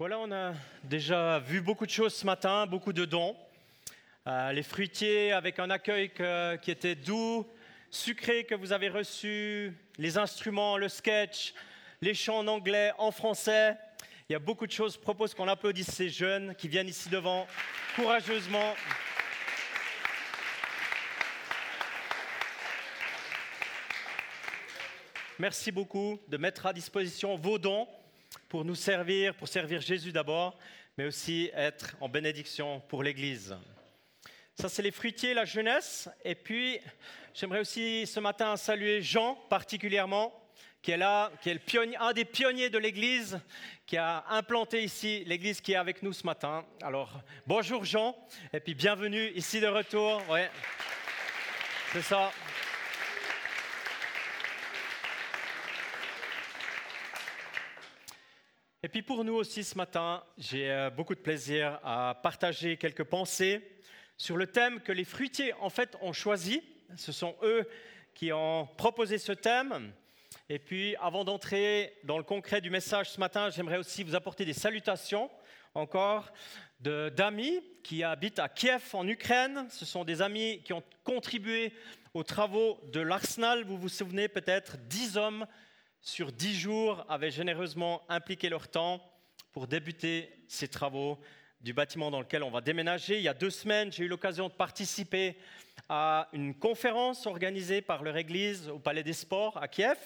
Voilà, on a déjà vu beaucoup de choses ce matin, beaucoup de dons. Euh, les fruitiers avec un accueil qui était doux, sucré que vous avez reçu, les instruments, le sketch, les chants en anglais, en français. Il y a beaucoup de choses. Je propose qu'on applaudisse ces jeunes qui viennent ici devant courageusement. Merci beaucoup de mettre à disposition vos dons pour nous servir, pour servir Jésus d'abord, mais aussi être en bénédiction pour l'Église. Ça, c'est les fruitiers, la jeunesse. Et puis, j'aimerais aussi ce matin saluer Jean particulièrement, qui est là, qui est le pionnier, un des pionniers de l'Église, qui a implanté ici l'Église qui est avec nous ce matin. Alors, bonjour Jean, et puis bienvenue ici de retour. Ouais, c'est ça. Et puis pour nous aussi ce matin, j'ai euh, beaucoup de plaisir à partager quelques pensées sur le thème que les fruitiers en fait ont choisi. Ce sont eux qui ont proposé ce thème. Et puis avant d'entrer dans le concret du message ce matin, j'aimerais aussi vous apporter des salutations encore d'amis qui habitent à Kiev en Ukraine. Ce sont des amis qui ont contribué aux travaux de l'Arsenal. Vous vous souvenez peut-être, dix hommes sur dix jours, avaient généreusement impliqué leur temps pour débuter ces travaux du bâtiment dans lequel on va déménager. Il y a deux semaines, j'ai eu l'occasion de participer à une conférence organisée par leur église au Palais des Sports à Kiev.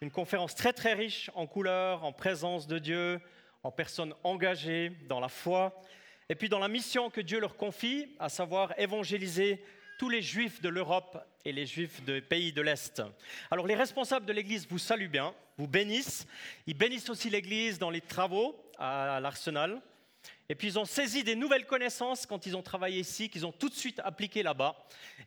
Une conférence très très riche en couleurs, en présence de Dieu, en personnes engagées dans la foi, et puis dans la mission que Dieu leur confie, à savoir évangéliser tous les juifs de l'Europe et les juifs des pays de l'Est. Alors les responsables de l'Église vous saluent bien, vous bénissent. Ils bénissent aussi l'Église dans les travaux à l'Arsenal. Et puis ils ont saisi des nouvelles connaissances quand ils ont travaillé ici, qu'ils ont tout de suite appliquées là-bas.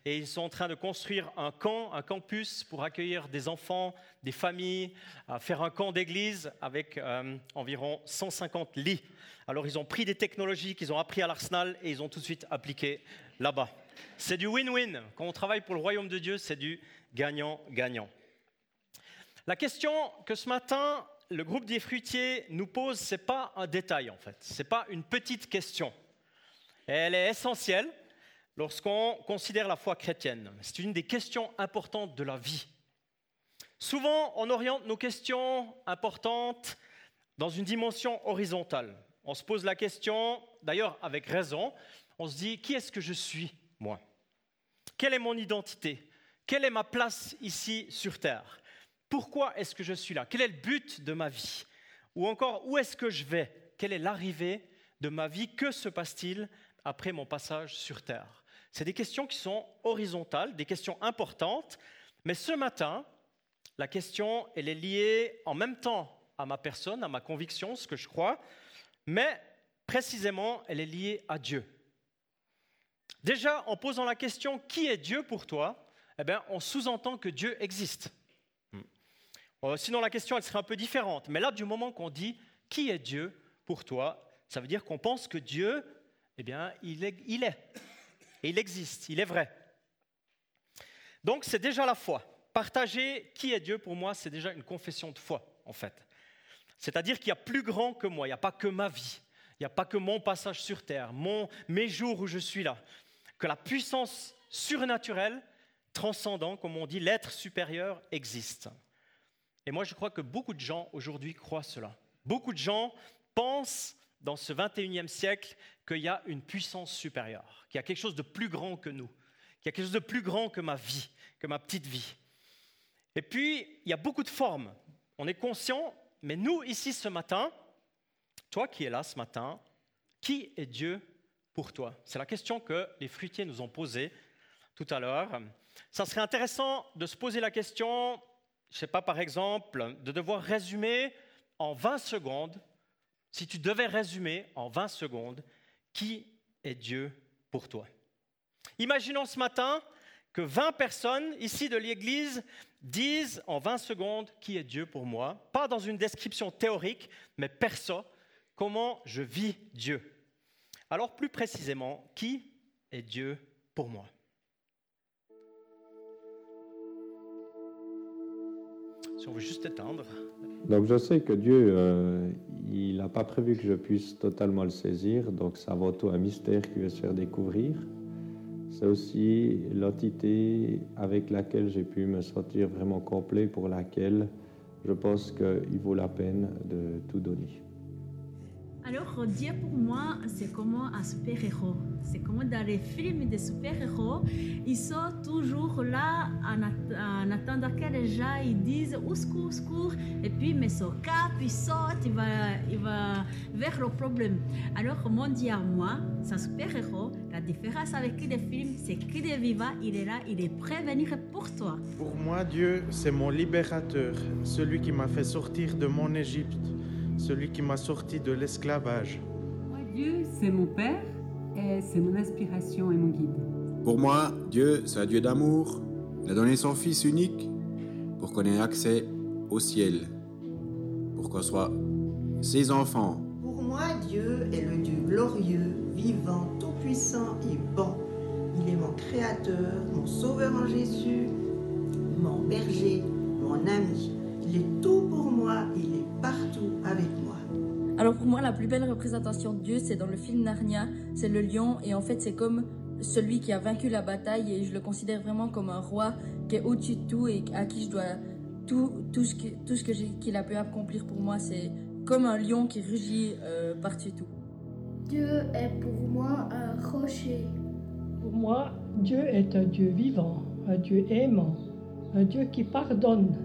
Et ils sont en train de construire un camp, un campus pour accueillir des enfants, des familles, faire un camp d'église avec euh, environ 150 lits. Alors ils ont pris des technologies qu'ils ont appris à l'Arsenal et ils ont tout de suite appliqué là-bas. C'est du win-win. Quand on travaille pour le royaume de Dieu, c'est du gagnant-gagnant. La question que ce matin, le groupe des fruitiers nous pose, ce n'est pas un détail en fait, ce n'est pas une petite question. Elle est essentielle lorsqu'on considère la foi chrétienne. C'est une des questions importantes de la vie. Souvent, on oriente nos questions importantes dans une dimension horizontale. On se pose la question, d'ailleurs avec raison, on se dit, qui est-ce que je suis? Quelle est mon identité? Quelle est ma place ici sur Terre? Pourquoi est-ce que je suis là? Quel est le but de ma vie? Ou encore, où est-ce que je vais? Quelle est l'arrivée de ma vie? Que se passe-t-il après mon passage sur Terre? C'est des questions qui sont horizontales, des questions importantes, mais ce matin, la question, elle est liée en même temps à ma personne, à ma conviction, ce que je crois, mais précisément, elle est liée à Dieu. Déjà, en posant la question qui est Dieu pour toi, eh bien, on sous-entend que Dieu existe. Hmm. Euh, sinon, la question, elle serait un peu différente. Mais là, du moment qu'on dit qui est Dieu pour toi, ça veut dire qu'on pense que Dieu, eh bien, il est, il. Et il existe, il est vrai. Donc, c'est déjà la foi. Partager qui est Dieu pour moi, c'est déjà une confession de foi, en fait. C'est-à-dire qu'il y a plus grand que moi, il n'y a pas que ma vie, il n'y a pas que mon passage sur terre, mon, mes jours où je suis là que la puissance surnaturelle, transcendant, comme on dit, l'être supérieur existe. Et moi, je crois que beaucoup de gens aujourd'hui croient cela. Beaucoup de gens pensent dans ce 21e siècle qu'il y a une puissance supérieure, qu'il y a quelque chose de plus grand que nous, qu'il y a quelque chose de plus grand que ma vie, que ma petite vie. Et puis, il y a beaucoup de formes. On est conscient, mais nous, ici ce matin, toi qui es là ce matin, qui est Dieu pour toi C'est la question que les fruitiers nous ont posée tout à l'heure. Ça serait intéressant de se poser la question, je ne sais pas par exemple, de devoir résumer en 20 secondes, si tu devais résumer en 20 secondes, qui est Dieu pour toi? Imaginons ce matin que 20 personnes ici de l'Église disent en 20 secondes qui est Dieu pour moi, pas dans une description théorique, mais perso, comment je vis Dieu. Alors plus précisément, qui est Dieu pour moi? Si on veut juste éteindre Donc je sais que Dieu, euh, il n'a pas prévu que je puisse totalement le saisir, donc c'est avant tout un mystère qu'il veut se faire découvrir. C'est aussi l'entité avec laquelle j'ai pu me sentir vraiment complet, pour laquelle je pense qu'il vaut la peine de tout donner. Alors, Dieu pour moi, c'est comme un super-héros? C'est comme dans les films des super-héros. Ils sont toujours là en, att- en attendant que les gens ils disent au secours, au secours. Et puis, met son cap, il saute, il va, il va vers le problème. Alors, mon Dieu à moi, c'est un super-héros. La différence avec les films, c'est qu'il est vivant, il est là, il est prêt à venir pour toi. Pour moi, Dieu, c'est mon libérateur, celui qui m'a fait sortir de mon Égypte, celui qui m'a sorti de l'esclavage. Moi, Dieu, c'est mon Père et c'est mon inspiration et mon guide. Pour moi, Dieu, c'est un Dieu d'amour. Il a donné son Fils unique pour qu'on ait accès au ciel, pour qu'on soit ses enfants. Pour moi, Dieu est le Dieu glorieux, vivant, tout-puissant et bon. Il est mon créateur, mon sauveur en Jésus, mon berger, mon ami. Il est tout pour moi, il est avec moi. Alors pour moi, la plus belle représentation de Dieu, c'est dans le film Narnia, c'est le lion, et en fait c'est comme celui qui a vaincu la bataille, et je le considère vraiment comme un roi qui est au-dessus de tout et à qui je dois tout, tout ce que, tout ce que j'ai- qu'il a pu accomplir pour moi, c'est comme un lion qui rugit euh, par-dessus tout. Dieu est pour moi un rocher. Pour moi, Dieu est un Dieu vivant, un Dieu aimant, un Dieu qui pardonne,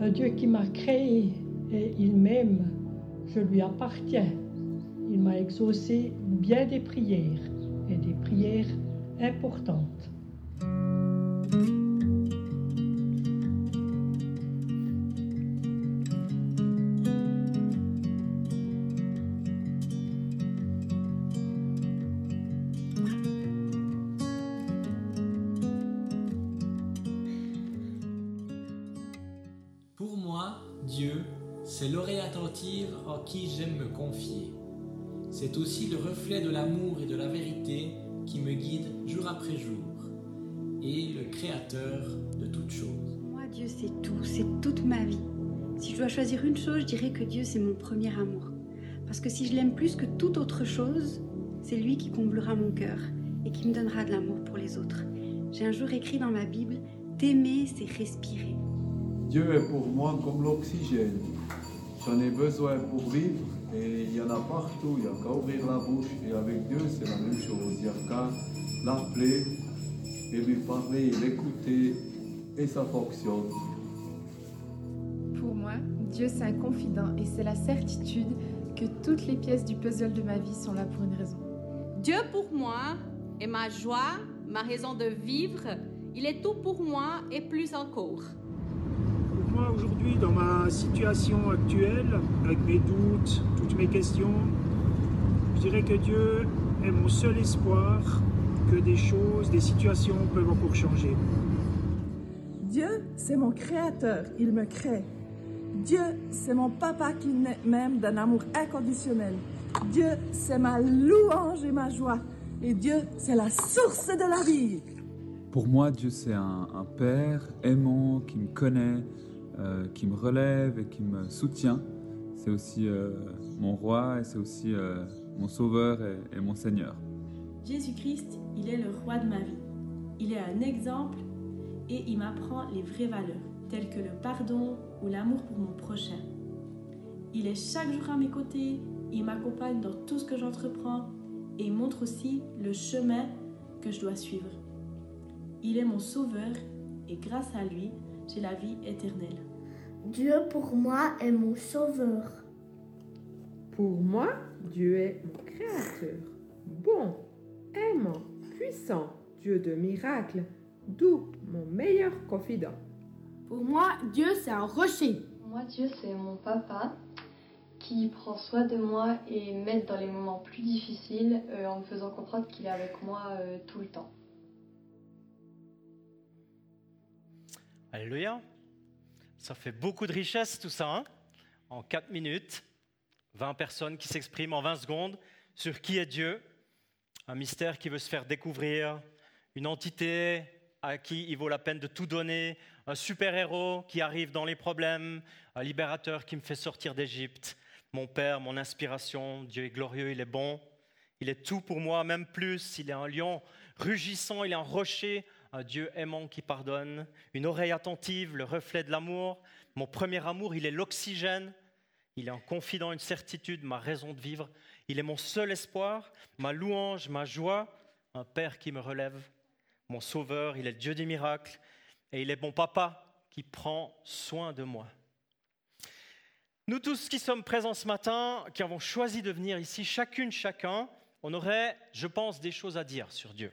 un Dieu qui m'a créé et il m'aime. Je lui appartiens. Il m'a exaucé bien des prières et des prières importantes. C'est aussi le reflet de l'amour et de la vérité qui me guide jour après jour, et le créateur de toutes choses. Moi, Dieu, c'est tout, c'est toute ma vie. Si je dois choisir une chose, je dirais que Dieu, c'est mon premier amour. Parce que si je l'aime plus que toute autre chose, c'est lui qui comblera mon cœur et qui me donnera de l'amour pour les autres. J'ai un jour écrit dans ma Bible, t'aimer, c'est respirer. Dieu est pour moi comme l'oxygène. J'en ai besoin pour vivre et il y en a partout. Il n'y a qu'à ouvrir la bouche. Et avec Dieu, c'est la même chose. Il n'y a qu'à l'appeler et lui parler, l'écouter et ça fonctionne. Pour moi, Dieu c'est un confident et c'est la certitude que toutes les pièces du puzzle de ma vie sont là pour une raison. Dieu pour moi est ma joie, ma raison de vivre. Il est tout pour moi et plus encore. Moi, aujourd'hui, dans ma situation actuelle, avec mes doutes, toutes mes questions, je dirais que Dieu est mon seul espoir que des choses, des situations peuvent encore changer. Dieu, c'est mon créateur, il me crée. Dieu, c'est mon papa qui m'aime d'un amour inconditionnel. Dieu, c'est ma louange et ma joie. Et Dieu, c'est la source de la vie. Pour moi, Dieu, c'est un, un père aimant qui me connaît, euh, qui me relève et qui me soutient. C'est aussi euh, mon roi et c'est aussi euh, mon sauveur et, et mon Seigneur. Jésus-Christ, il est le roi de ma vie. Il est un exemple et il m'apprend les vraies valeurs, telles que le pardon ou l'amour pour mon prochain. Il est chaque jour à mes côtés, il m'accompagne dans tout ce que j'entreprends et il montre aussi le chemin que je dois suivre. Il est mon sauveur et grâce à lui, j'ai la vie éternelle. Dieu pour moi est mon sauveur. Pour moi, Dieu est mon créateur, bon, aimant, puissant, Dieu de miracles, doux, mon meilleur confident. Pour moi, Dieu c'est un rocher. Moi, Dieu, c'est mon papa qui prend soin de moi et m'aide dans les moments plus difficiles euh, en me faisant comprendre qu'il est avec moi euh, tout le temps. Alléluia. Ça fait beaucoup de richesse tout ça. Hein. En 4 minutes, 20 personnes qui s'expriment en 20 secondes sur qui est Dieu, un mystère qui veut se faire découvrir, une entité à qui il vaut la peine de tout donner, un super-héros qui arrive dans les problèmes, un libérateur qui me fait sortir d'Égypte, mon Père, mon inspiration, Dieu est glorieux, il est bon, il est tout pour moi, même plus, il est un lion rugissant, il est un rocher, un Dieu aimant qui pardonne, une oreille attentive, le reflet de l'amour, mon premier amour, il est l'oxygène, il est un confident, une certitude, ma raison de vivre, il est mon seul espoir, ma louange, ma joie, un Père qui me relève, mon Sauveur, il est le Dieu des miracles, et il est mon Papa qui prend soin de moi. Nous tous qui sommes présents ce matin, qui avons choisi de venir ici, chacune, chacun, on aurait, je pense, des choses à dire sur Dieu,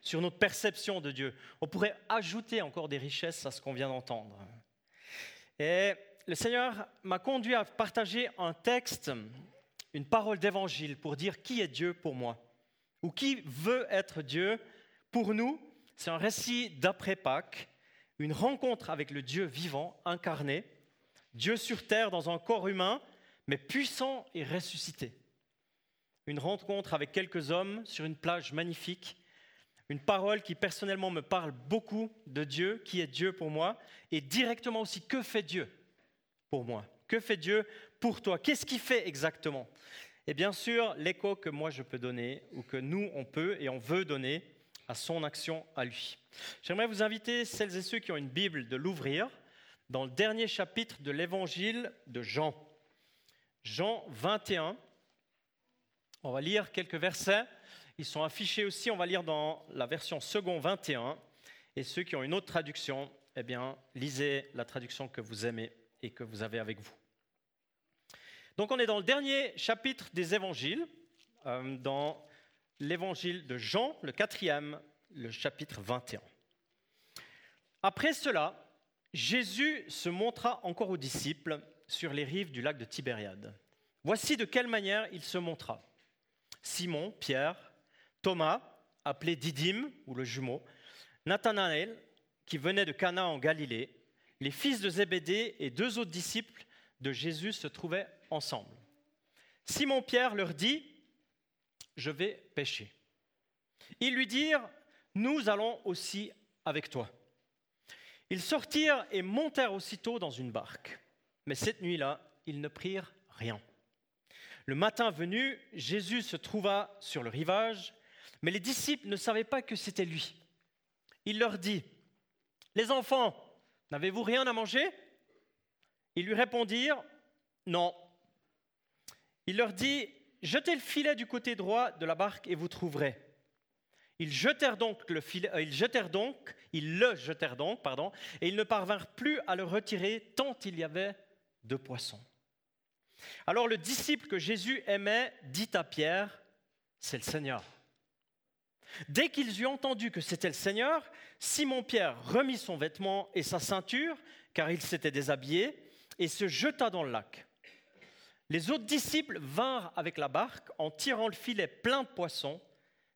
sur notre perception de Dieu. On pourrait ajouter encore des richesses à ce qu'on vient d'entendre. Et le Seigneur m'a conduit à partager un texte, une parole d'évangile pour dire qui est Dieu pour moi, ou qui veut être Dieu pour nous. C'est un récit d'après Pâques, une rencontre avec le Dieu vivant, incarné, Dieu sur terre dans un corps humain, mais puissant et ressuscité. Une rencontre avec quelques hommes sur une plage magnifique, une parole qui personnellement me parle beaucoup de Dieu, qui est Dieu pour moi, et directement aussi que fait Dieu pour moi? Que fait Dieu pour toi? Qu'est-ce qu'il fait exactement? Et bien sûr, l'écho que moi je peux donner, ou que nous on peut et on veut donner à son action à lui. J'aimerais vous inviter, celles et ceux qui ont une Bible, de l'ouvrir dans le dernier chapitre de l'évangile de Jean. Jean 21. On va lire quelques versets. Ils sont affichés aussi, on va lire dans la version second 21. Et ceux qui ont une autre traduction, eh bien, lisez la traduction que vous aimez et que vous avez avec vous. Donc on est dans le dernier chapitre des évangiles, euh, dans l'évangile de Jean, le quatrième, le chapitre 21. Après cela, Jésus se montra encore aux disciples sur les rives du lac de Tibériade. Voici de quelle manière il se montra. Simon, Pierre, Thomas, appelé Didyme ou le jumeau, Nathanaël, qui venait de Cana en Galilée, les fils de Zébédée et deux autres disciples de Jésus se trouvaient ensemble. Simon Pierre leur dit Je vais pêcher. Ils lui dirent Nous allons aussi avec toi. Ils sortirent et montèrent aussitôt dans une barque. Mais cette nuit-là, ils ne prirent rien. Le matin venu, Jésus se trouva sur le rivage mais les disciples ne savaient pas que c'était lui. Il leur dit, Les enfants, n'avez-vous rien à manger? Ils lui répondirent, Non. Il leur dit, Jetez le filet du côté droit de la barque et vous trouverez. Ils jetèrent donc le filet, euh, ils jetèrent donc, le jetèrent donc, pardon, et ils ne parvinrent plus à le retirer tant il y avait de poissons. Alors le disciple que Jésus aimait dit à Pierre, c'est le Seigneur. Dès qu'ils eurent entendu que c'était le Seigneur, Simon-Pierre remit son vêtement et sa ceinture, car il s'était déshabillé, et se jeta dans le lac. Les autres disciples vinrent avec la barque en tirant le filet plein de poissons,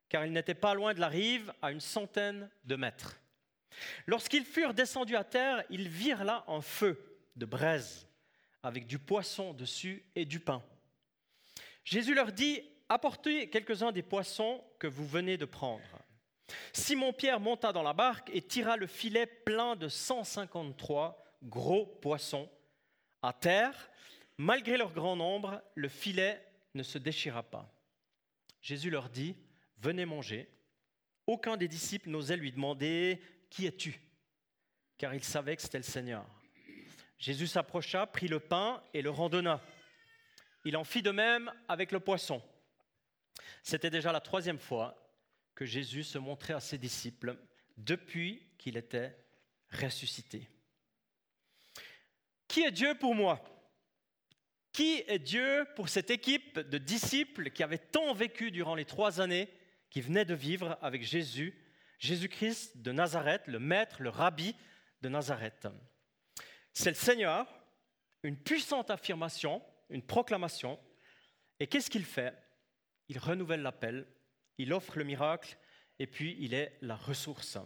car ils n'étaient pas loin de la rive, à une centaine de mètres. Lorsqu'ils furent descendus à terre, ils virent là un feu de braise, avec du poisson dessus et du pain. Jésus leur dit, apportez quelques-uns des poissons que vous venez de prendre. Simon-Pierre monta dans la barque et tira le filet plein de 153 gros poissons. À terre, malgré leur grand nombre, le filet ne se déchira pas. Jésus leur dit, venez manger. Aucun des disciples n'osait lui demander, Qui es-tu? Car il savait que c'était le Seigneur. Jésus s'approcha, prit le pain et le rendonna. Il en fit de même avec le poisson. C'était déjà la troisième fois que Jésus se montrait à ses disciples depuis qu'il était ressuscité. Qui est Dieu pour moi? Qui est Dieu pour cette équipe de disciples qui avaient tant vécu durant les trois années qui venaient de vivre avec Jésus, Jésus-Christ de Nazareth, le maître, le rabbi de Nazareth? C'est le Seigneur, une puissante affirmation, une proclamation. Et qu'est-ce qu'il fait? Il renouvelle l'appel, il offre le miracle, et puis il est la ressource.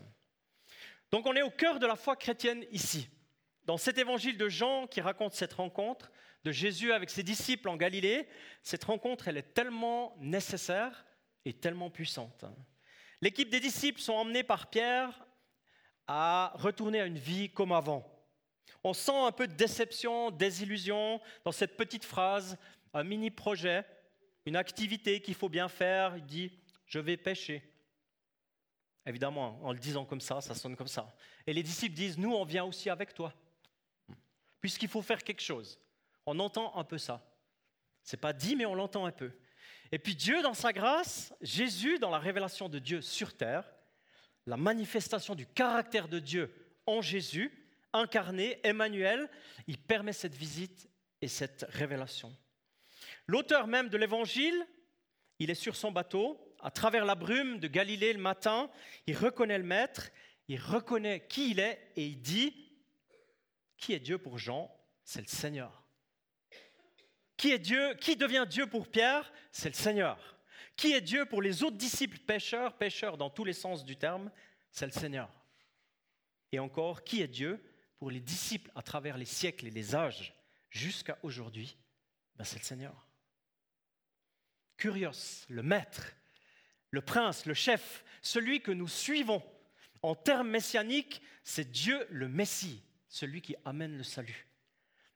Donc on est au cœur de la foi chrétienne ici. Dans cet évangile de Jean qui raconte cette rencontre de Jésus avec ses disciples en Galilée, cette rencontre, elle est tellement nécessaire et tellement puissante. L'équipe des disciples sont emmenés par Pierre à retourner à une vie comme avant. On sent un peu de déception, désillusion dans cette petite phrase, un mini projet, une activité qu'il faut bien faire. Il dit Je vais pêcher. Évidemment, en le disant comme ça, ça sonne comme ça. Et les disciples disent Nous, on vient aussi avec toi, puisqu'il faut faire quelque chose. On entend un peu ça. C'est pas dit, mais on l'entend un peu. Et puis Dieu, dans sa grâce, Jésus, dans la révélation de Dieu sur terre, la manifestation du caractère de Dieu en Jésus, incarné, Emmanuel, il permet cette visite et cette révélation. L'auteur même de l'évangile, il est sur son bateau, à travers la brume de Galilée le matin, il reconnaît le Maître, il reconnaît qui il est et il dit, qui est Dieu pour Jean? C'est le Seigneur. Qui est Dieu Qui devient Dieu pour Pierre? C'est le Seigneur. Qui est Dieu pour les autres disciples pêcheurs, pêcheurs dans tous les sens du terme? C'est le Seigneur. Et encore, qui est Dieu pour les disciples à travers les siècles et les âges? Jusqu'à aujourd'hui ben, C'est le Seigneur. Curios, le maître, le prince, le chef, celui que nous suivons en termes messianiques, c'est Dieu le Messie, celui qui amène le salut.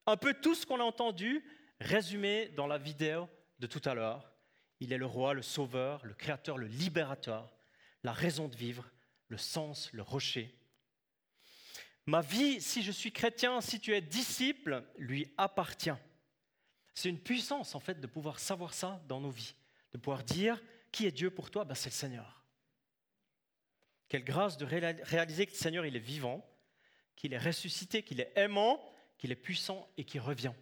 Un peu tout ce qu'on a entendu résumé dans la vidéo de tout à l'heure. Il est le roi, le sauveur, le créateur, le libérateur, la raison de vivre, le sens, le rocher. Ma vie, si je suis chrétien, si tu es disciple, lui appartient. C'est une puissance en fait de pouvoir savoir ça dans nos vies, de pouvoir dire qui est Dieu pour toi? Ben, C'est le Seigneur. Quelle grâce de réaliser que le Seigneur il est vivant, qu'il est ressuscité, qu'il est aimant, qu'il est puissant et qu'il revient.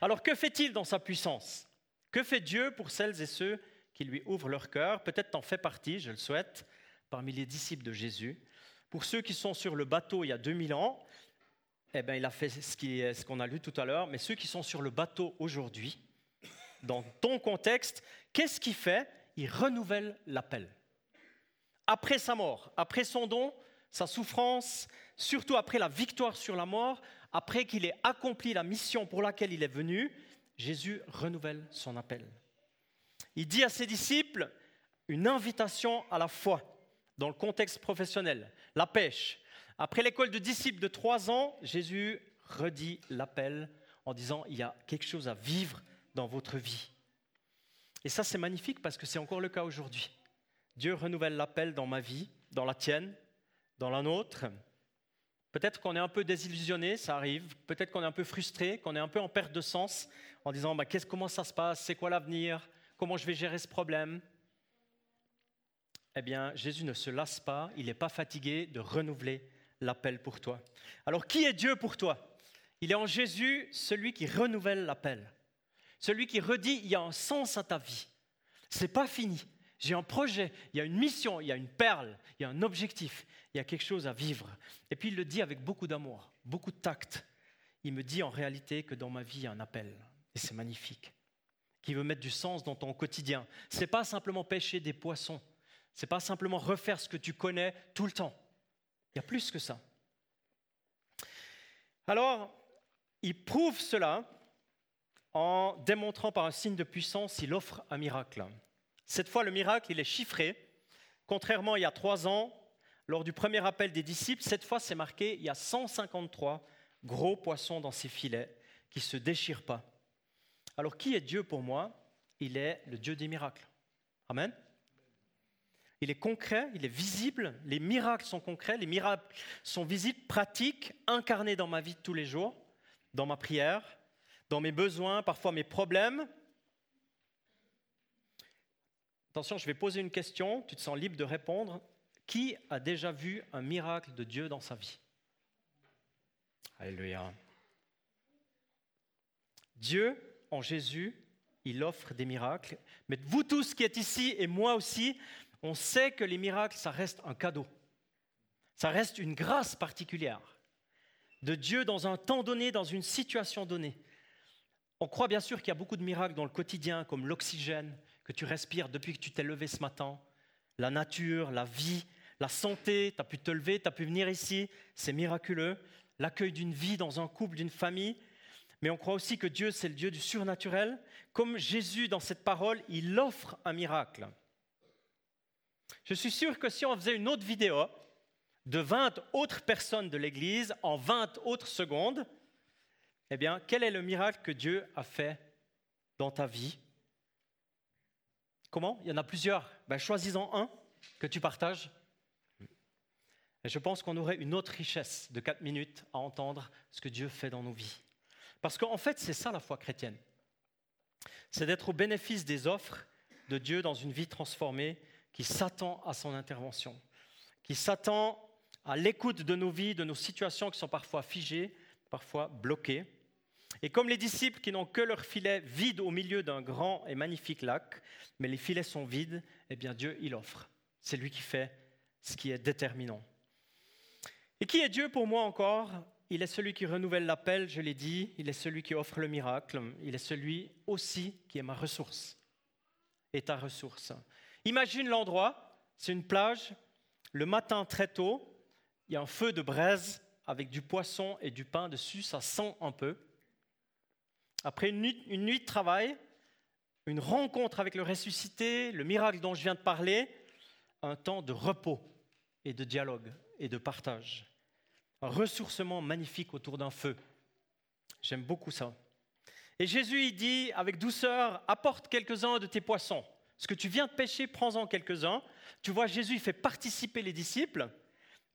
Alors que fait-il dans sa puissance? Que fait Dieu pour celles et ceux qui lui ouvrent leur cœur? Peut-être t'en fais partie, je le souhaite, parmi les disciples de Jésus. Pour ceux qui sont sur le bateau il y a 2000 ans, eh bien, il a fait ce qu'on a lu tout à l'heure, mais ceux qui sont sur le bateau aujourd'hui, dans ton contexte, qu'est-ce qu'il fait? Il renouvelle l'appel. Après sa mort, après son don, sa souffrance, surtout après la victoire sur la mort, après qu'il ait accompli la mission pour laquelle il est venu, Jésus renouvelle son appel. Il dit à ses disciples une invitation à la foi dans le contexte professionnel, la pêche. Après l'école de disciples de trois ans, Jésus redit l'appel en disant, il y a quelque chose à vivre dans votre vie. Et ça, c'est magnifique parce que c'est encore le cas aujourd'hui. Dieu renouvelle l'appel dans ma vie, dans la tienne, dans la nôtre. Peut-être qu'on est un peu désillusionné, ça arrive. Peut-être qu'on est un peu frustré, qu'on est un peu en perte de sens, en disant bah, comment ça se passe, c'est quoi l'avenir, comment je vais gérer ce problème? Eh bien, Jésus ne se lasse pas, il n'est pas fatigué de renouveler l'appel pour toi. Alors, qui est Dieu pour toi? Il est en Jésus celui qui renouvelle l'appel, celui qui redit il y a un sens à ta vie. C'est pas fini. J'ai un projet, il y a une mission, il y a une perle, il y a un objectif, il y a quelque chose à vivre. Et puis il le dit avec beaucoup d'amour, beaucoup de tact. Il me dit en réalité que dans ma vie, il y a un appel. Et c'est magnifique. Qui veut mettre du sens dans ton quotidien. Ce n'est pas simplement pêcher des poissons. Ce n'est pas simplement refaire ce que tu connais tout le temps. Il y a plus que ça. Alors, il prouve cela en démontrant par un signe de puissance, il offre un miracle. Cette fois, le miracle, il est chiffré. Contrairement à il y a trois ans, lors du premier appel des disciples, cette fois, c'est marqué, il y a 153 gros poissons dans ces filets qui ne se déchirent pas. Alors, qui est Dieu pour moi? Il est le Dieu des miracles. Amen? Il est concret, il est visible, les miracles sont concrets, les miracles sont visibles, pratiques, incarnés dans ma vie de tous les jours, dans ma prière, dans mes besoins, parfois mes problèmes, Attention, je vais poser une question, tu te sens libre de répondre. Qui a déjà vu un miracle de Dieu dans sa vie? Alléluia. Dieu, en Jésus, il offre des miracles. Mais vous tous qui êtes ici, et moi aussi, on sait que les miracles, ça reste un cadeau. Ça reste une grâce particulière de Dieu dans un temps donné, dans une situation donnée. On croit bien sûr qu'il y a beaucoup de miracles dans le quotidien, comme l'oxygène, que tu respires depuis que tu t'es levé ce matin, la nature, la vie, la santé, tu as pu te lever, tu as pu venir ici, c'est miraculeux, l'accueil d'une vie dans un couple, d'une famille, mais on croit aussi que Dieu, c'est le Dieu du surnaturel. Comme Jésus, dans cette parole, il offre un miracle. Je suis sûr que si on faisait une autre vidéo de 20 autres personnes de l'Église en 20 autres secondes, eh bien, quel est le miracle que Dieu a fait dans ta vie? Comment? Il y en a plusieurs. Ben, Choisis-en un que tu partages. Et je pense qu'on aurait une autre richesse de 4 minutes à entendre ce que Dieu fait dans nos vies. Parce qu'en fait, c'est ça la foi chrétienne. C'est d'être au bénéfice des offres de Dieu dans une vie transformée qui s'attend à son intervention, qui s'attend à l'écoute de nos vies, de nos situations qui sont parfois figées, parfois bloquées. Et comme les disciples qui n'ont que leur filet vide au milieu d'un grand et magnifique lac, mais les filets sont vides, eh bien Dieu, il offre. C'est lui qui fait ce qui est déterminant. Et qui est Dieu pour moi encore? Il est celui qui renouvelle l'appel, je l'ai dit, il est celui qui offre le miracle, il est celui aussi qui est ma ressource et ta ressource. Imagine l'endroit, c'est une plage, le matin très tôt, il y a un feu de braise avec du poisson et du pain dessus, ça sent un peu. Après une nuit, de travail, une rencontre avec le ressuscité, le miracle dont je viens de parler, un temps de repos et de dialogue et de partage. Un ressourcement magnifique autour d'un feu. J'aime beaucoup ça. Et Jésus, il dit avec douceur, apporte quelques-uns de tes poissons. Ce que tu viens de pêcher, prends-en quelques-uns. Tu vois, Jésus, fait participer les disciples,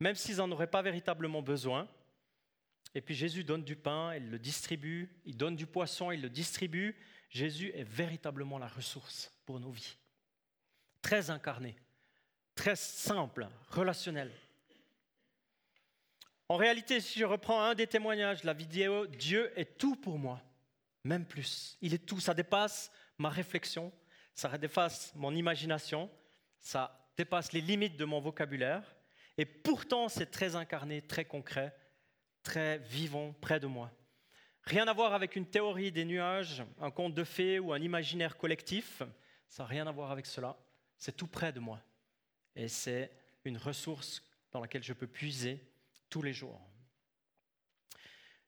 même s'ils n'en auraient pas véritablement besoin. Et puis Jésus donne du pain, il le distribue, il donne du poisson, il le distribue. Jésus est véritablement la ressource pour nos vies. Très incarné, très simple, relationnel. En réalité, si je reprends un des témoignages, la vidéo, Dieu est tout pour moi, même plus. Il est tout, ça dépasse ma réflexion, ça dépasse mon imagination, ça dépasse les limites de mon vocabulaire, et pourtant c'est très incarné, très concret, très vivant près de moi. Rien à voir avec une théorie des nuages, un conte de fées ou un imaginaire collectif, ça n'a rien à voir avec cela, c'est tout près de moi. Et c'est une ressource dans laquelle je peux puiser tous les jours.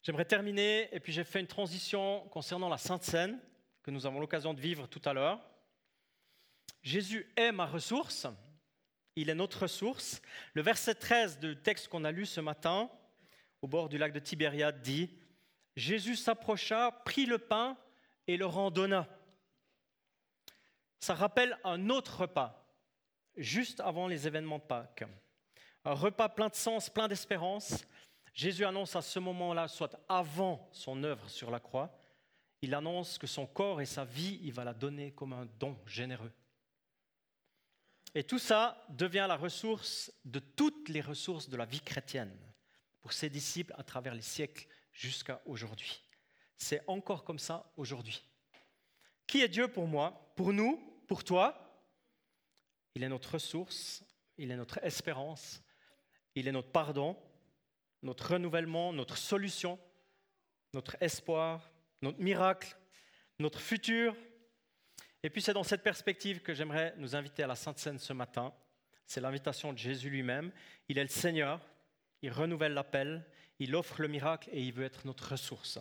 J'aimerais terminer, et puis j'ai fait une transition concernant la Sainte Seine, que nous avons l'occasion de vivre tout à l'heure. Jésus est ma ressource, il est notre ressource. Le verset 13 du texte qu'on a lu ce matin, au bord du lac de Tibériade, dit Jésus s'approcha, prit le pain et le rendonna. Ça rappelle un autre repas, juste avant les événements de Pâques un repas plein de sens, plein d'espérance. Jésus annonce à ce moment-là, soit avant son œuvre sur la croix, il annonce que son corps et sa vie, il va la donner comme un don généreux. Et tout ça devient la ressource de toutes les ressources de la vie chrétienne pour ses disciples à travers les siècles jusqu'à aujourd'hui. C'est encore comme ça aujourd'hui. Qui est Dieu pour moi? Pour nous? Pour toi? Il est notre ressource, il est notre espérance, il est notre pardon, notre renouvellement, notre solution, notre espoir, notre miracle, notre futur. Et puis c'est dans cette perspective que j'aimerais nous inviter à la Sainte Seine ce matin. C'est l'invitation de Jésus lui-même. Il est le Seigneur, il renouvelle l'appel, il offre le miracle et il veut être notre ressource.